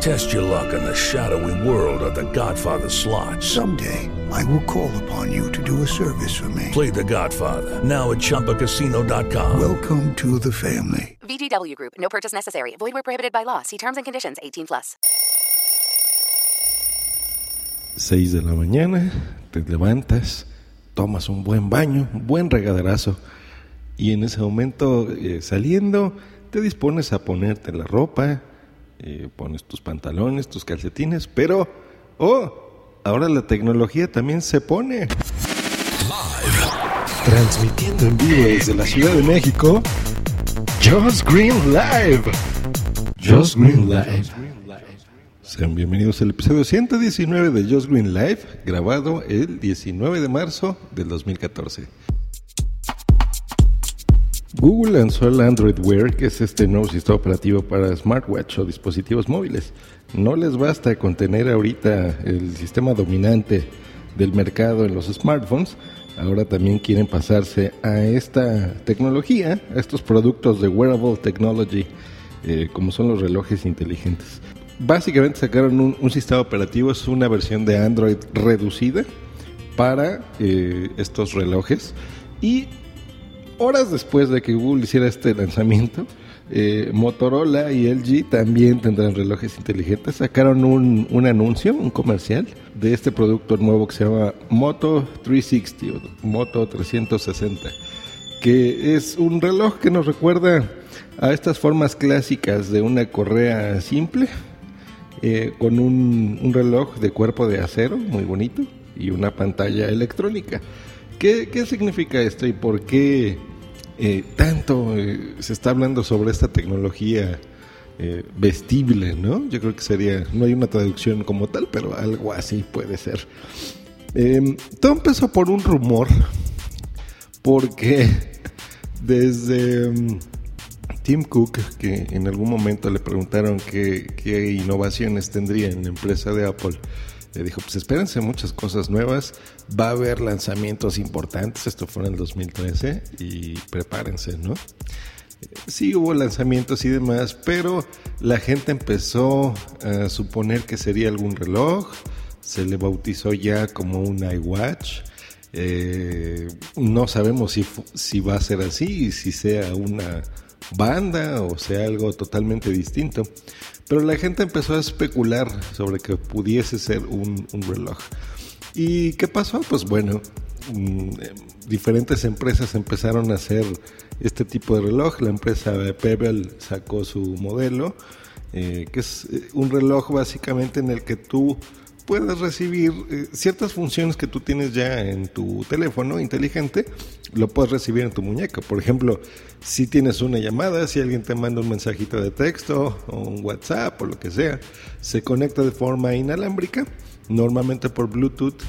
Test your luck in the shadowy world of The Godfather slot. Someday, I will call upon you to do a service for me. Play The Godfather now at ChumbaCasino.com. Welcome to the family. VGW Group. No purchase necessary. Void where prohibited by law. See terms and conditions. 18 plus. 6 de la mañana, te levantas, tomas un buen baño, un buen regaderazo y en ese momento eh, saliendo te dispones a ponerte la ropa, eh, pones tus pantalones, tus calcetines, pero, oh, ahora la tecnología también se pone. Transmitiendo en vivo desde la Ciudad de México, Just Green Live. Just Green Live. Sean bienvenidos al episodio 119 de Just Green Live, grabado el 19 de marzo del 2014. Google lanzó el Android Wear, que es este nuevo sistema operativo para smartwatch o dispositivos móviles. No les basta con tener ahorita el sistema dominante del mercado en los smartphones, ahora también quieren pasarse a esta tecnología, a estos productos de wearable technology, eh, como son los relojes inteligentes. Básicamente sacaron un, sistema operativo, es una versión de Android reducida para eh, estos relojes y horas después de que Google hiciera este lanzamiento, eh, Motorola y LG también tendrán relojes inteligentes. Sacaron un, un, anuncio, un comercial de este producto nuevo que se llama Moto 360 o Moto 360, que es un reloj que nos recuerda a estas formas clásicas de una correa simple, eh, con un, un, reloj de cuerpo de acero muy bonito y una pantalla electrónica. ¿Qué, qué significa esto y por qué eh, tanto eh, se está hablando sobre esta tecnología eh, vestible? ¿no? Yo creo que sería, no hay una traducción como tal, pero algo así puede ser. todo empezó por un rumor, porque desde... Um, Tim Cook, que en algún momento le preguntaron qué, qué innovaciones tendría en la empresa de Apple, le dijo, pues espérense muchas cosas nuevas, va a haber lanzamientos importantes, esto fue en el 2013, y prepárense, ¿no? Sí hubo lanzamientos y demás, pero la gente empezó a suponer que sería algún reloj, se le bautizó ya como un iWatch, eh, no sabemos si, si va a ser así, si sea una banda o sea algo totalmente distinto. Pero la gente empezó a especular sobre que pudiese ser un, reloj. ¿Y qué pasó? Pues bueno, mmm, diferentes empresas empezaron a hacer este tipo de reloj. La empresa Pebble sacó su modelo, eh, que es un reloj básicamente en el que tú puedes recibir eh, ciertas funciones que tú tienes ya en tu teléfono inteligente, lo puedes recibir en tu muñeca. Por ejemplo, si tienes una llamada, si alguien te manda un mensajito de texto o un WhatsApp o lo que sea, se conecta de forma inalámbrica, normalmente por Bluetooth.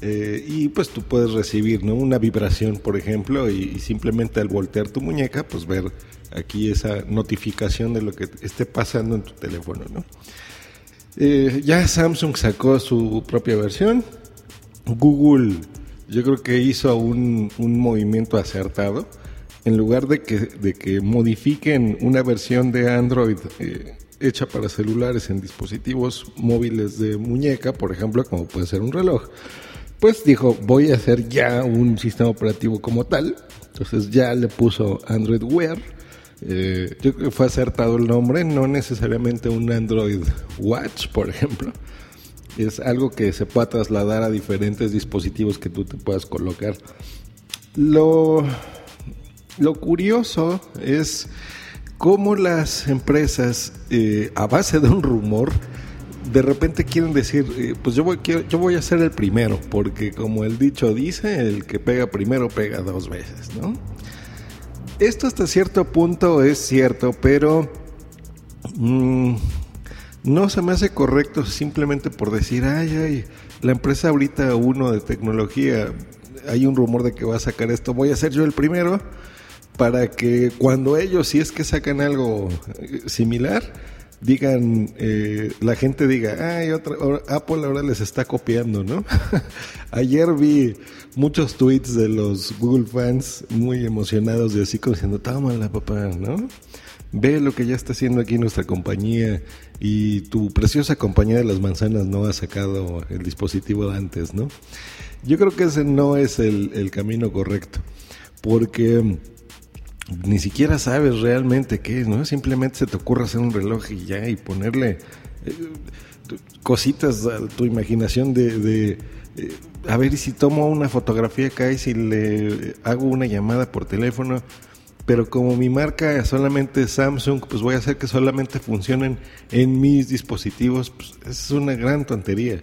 Eh, y pues tú puedes recibir ¿no? una vibración, por ejemplo, y, y simplemente al voltear tu muñeca, pues ver aquí esa notificación de lo que esté pasando en tu teléfono, ¿no? Eh, ya Samsung sacó su propia versión. Google, yo creo que hizo un, movimiento acertado. En lugar de que, de que modifiquen una versión de Android eh, hecha para celulares en dispositivos móviles de muñeca, por ejemplo, como puede ser un reloj, pues dijo, voy a hacer ya un sistema operativo como tal. Entonces ya le puso Android Wear eh, yo creo que fue acertado el nombre, no necesariamente un Android Watch, por ejemplo. Es algo que se pueda trasladar a diferentes dispositivos que tú te puedas colocar. Lo, lo curioso es cómo las empresas, eh, a base de un rumor, de repente quieren decir, eh, pues yo voy, yo voy a ser el primero, porque como el dicho dice, el que pega primero pega dos veces, ¿no? Esto hasta cierto punto es cierto, pero mmm, no se me hace correcto simplemente por decir, ay, ay, la empresa ahorita uno de tecnología, hay un rumor de que va a sacar esto, voy a ser yo el primero, para que cuando ellos, si es que sacan algo eh, similar, digan, eh, la gente diga, ay, otra, Apple ahora les está copiando, ¿no? Ayer vi muchos tweets de los Google fans muy emocionados y así como diciendo, la papá, ¿no? Ve lo que ya está haciendo aquí nuestra compañía y tu preciosa compañía de las manzanas no ha sacado el dispositivo de antes, ¿no? Yo creo que ese no es el camino correcto, porque ni siquiera sabes realmente qué es, ¿no? Simplemente se te ocurre hacer un reloj y ya, y ponerle eh, cositas a tu imaginación de, eh, a ver, y si tomo una fotografía acá y si le hago una llamada por teléfono, pero como mi marca solamente es Samsung, pues voy a hacer que solamente funcionen en mis dispositivos, pues es una gran tontería.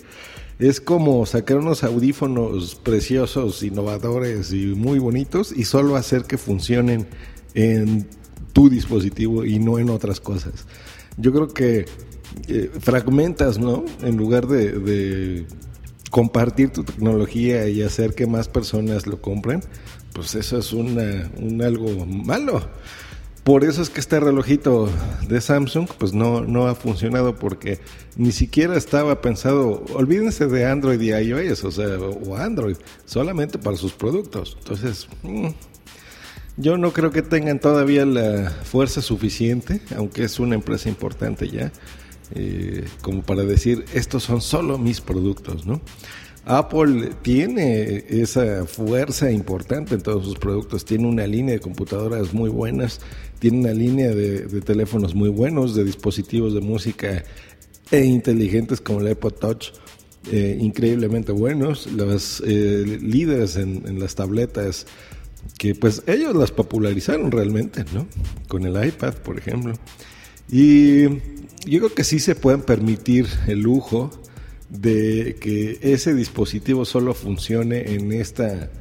Es como sacar unos audífonos preciosos, innovadores y muy bonitos y solo hacer que funcionen en tu dispositivo y no en otras cosas. Yo creo que eh, fragmentas, ¿no? En lugar de, compartir tu tecnología y hacer que más personas lo compren, pues eso es una, un algo malo. Por eso es que este relojito de Samsung pues no, no ha funcionado porque ni siquiera estaba pensado, olvídense de Android y iOS, o sea, o Android, solamente para sus productos. Entonces, mm, yo no creo que tengan todavía la fuerza suficiente, aunque es una empresa importante ya, eh, como para decir, estos son solo mis productos, ¿no? Apple tiene esa fuerza importante en todos sus productos, tiene una línea de computadoras muy buenas, tiene una línea de, teléfonos muy buenos, de dispositivos de música e inteligentes como el iPod Touch, eh, increíblemente buenos, los eh, líderes en, las tabletas que pues ellos las popularizaron realmente, ¿no? Con el iPad, por ejemplo. Y yo creo que sí se pueden permitir el lujo de que ese dispositivo solo funcione en esta,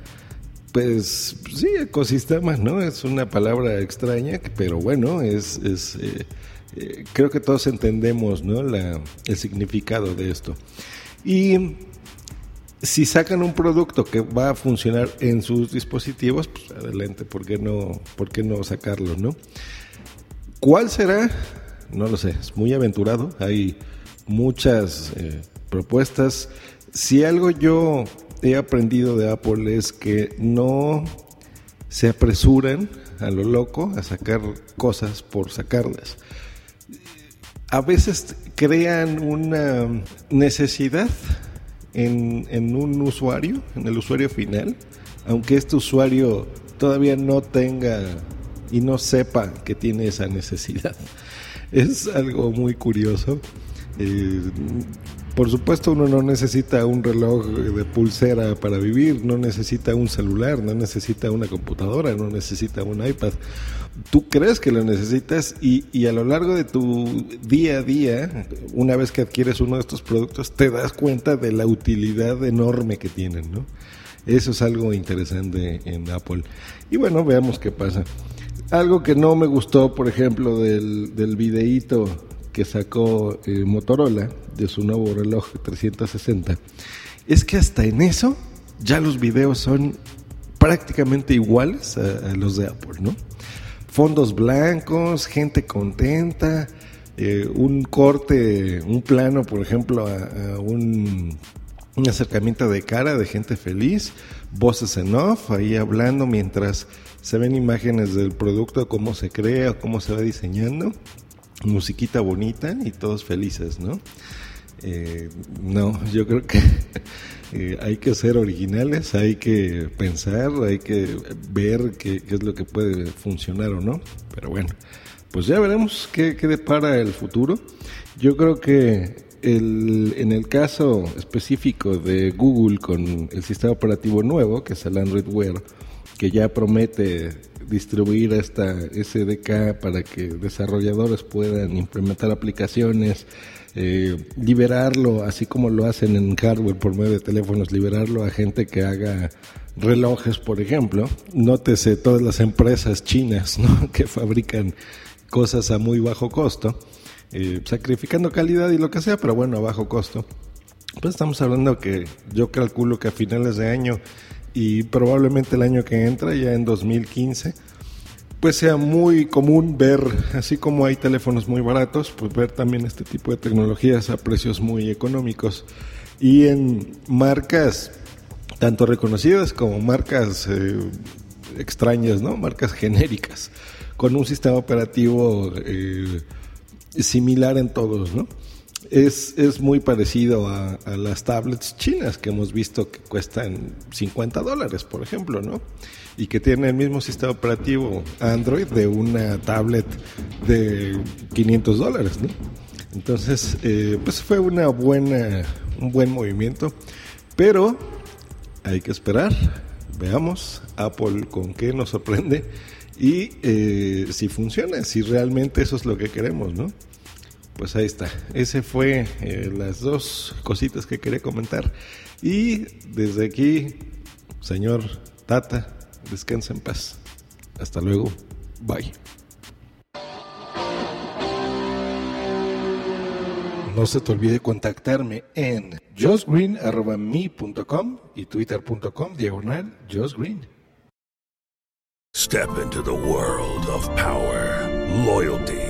pues sí, ecosistema, ¿no? Es una palabra extraña, pero bueno, es, es eh, eh, creo que todos entendemos, ¿no? La, el significado de esto. Y si sacan un producto que va a funcionar en sus dispositivos, pues adelante, ¿por qué no, por qué no sacarlo, no? ¿Cuál será? No lo sé, es muy aventurado, hay muchas eh, propuestas. Si algo yo he aprendido de Apple es que no se apresuran a lo loco a sacar cosas por sacarlas. A veces crean una necesidad en, en un usuario, en el usuario final, aunque este usuario todavía no tenga y no sepa que tiene esa necesidad. Es algo muy curioso. Eh, por supuesto uno no necesita un reloj de pulsera para vivir, no necesita un celular, no necesita una computadora, no necesita un iPad. Tú crees que lo necesitas y, a lo largo de tu día a día, una vez que adquieres uno de estos productos, te das cuenta de la utilidad enorme que tienen, ¿no? Eso es algo interesante en Apple. Y bueno, veamos qué pasa. Algo que no me gustó, por ejemplo, del, del videíto que sacó eh, Motorola de su nuevo reloj 360 es que hasta en eso ya los videos son prácticamente iguales a, los de Apple, ¿no? Fondos blancos, gente contenta, eh, un corte, un plano, por ejemplo, a, un, un, acercamiento de cara de gente feliz, voces en off, ahí hablando mientras se ven imágenes del producto, cómo se crea, cómo se va diseñando musiquita bonita y todos felices, ¿no? Eh, no, yo creo que eh, hay que ser originales, hay que pensar, hay que ver qué, es lo que puede funcionar o no. Pero bueno, pues ya veremos qué, qué depara el futuro. Yo creo que el, en el caso específico de Google con el sistema operativo nuevo, que es el Android Wear, que ya promete distribuir esta SDK para que desarrolladores puedan implementar aplicaciones, eh, liberarlo, así como lo hacen en hardware por medio de teléfonos, liberarlo a gente que haga relojes, por ejemplo. Nótese todas las empresas chinas que fabrican cosas a muy bajo costo, eh, sacrificando calidad y lo que sea, pero bueno, a bajo costo. Pues estamos hablando que yo calculo que a finales de año y probablemente el año que entra, ya en 2015, pues sea muy común ver, así como hay teléfonos muy baratos, pues ver también este tipo de tecnologías a precios muy económicos y en marcas tanto reconocidas como marcas eh, extrañas, ¿no? Marcas genéricas, con un sistema operativo eh, similar en todos, ¿no? Es, es muy parecido a, las tablets chinas que hemos visto que cuestan 50 dólares, por ejemplo, ¿no? Y que tienen el mismo sistema operativo Android de una tablet de 500 dólares, ¿no? Entonces, eh, pues fue una buena, un buen movimiento, pero hay que esperar, veamos Apple con qué nos sorprende y eh, si funciona, si realmente eso es lo que queremos, ¿no? Pues ahí está. Ese fue eh, las dos cositas que quería comentar. Y desde aquí, señor Tata, descansa en paz. Hasta luego. Bye. No se te olvide contactarme en josgreen.me.com y twitter.com diagonal josgreen. Step into the world of power, loyalty,